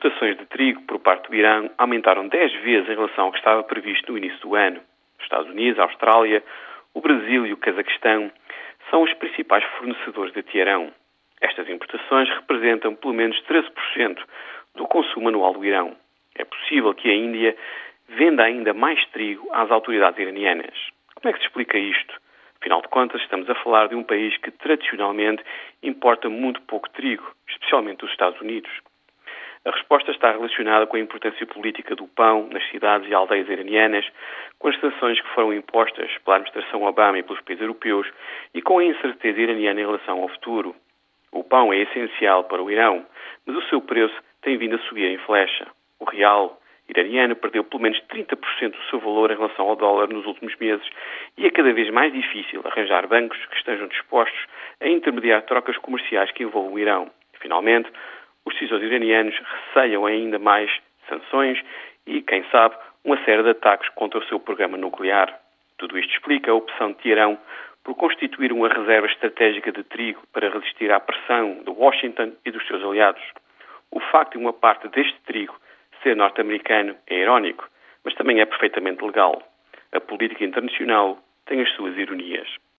importações de trigo por parte do Irão aumentaram 10 vezes em relação ao que estava previsto no início do ano. Os Estados Unidos, a Austrália, o Brasil e o Cazaquistão são os principais fornecedores de Teherão. Estas importações representam pelo menos 13% do consumo anual do Irão. É possível que a Índia venda ainda mais trigo às autoridades iranianas. Como é que se explica isto? Afinal de contas, estamos a falar de um país que tradicionalmente importa muito pouco trigo, especialmente dos Estados Unidos. A resposta está relacionada com a importância política do pão nas cidades e aldeias iranianas, com as sanções que foram impostas pela administração Obama e pelos países europeus e com a incerteza iraniana em relação ao futuro. O pão é essencial para o Irão, mas o seu preço tem vindo a subir em flecha. O real iraniano perdeu pelo menos 30% do seu valor em relação ao dólar nos últimos meses e é cada vez mais difícil arranjar bancos que estejam dispostos a intermediar trocas comerciais que envolvam o Irão. Finalmente, os decisores iranianos receiam ainda mais sanções e, quem sabe, uma série de ataques contra o seu programa nuclear. Tudo isto explica a opção de Teherão por constituir uma reserva estratégica de trigo para resistir à pressão de Washington e dos seus aliados. O facto de uma parte deste trigo ser norte-americano é irónico, mas também é perfeitamente legal. A política internacional tem as suas ironias.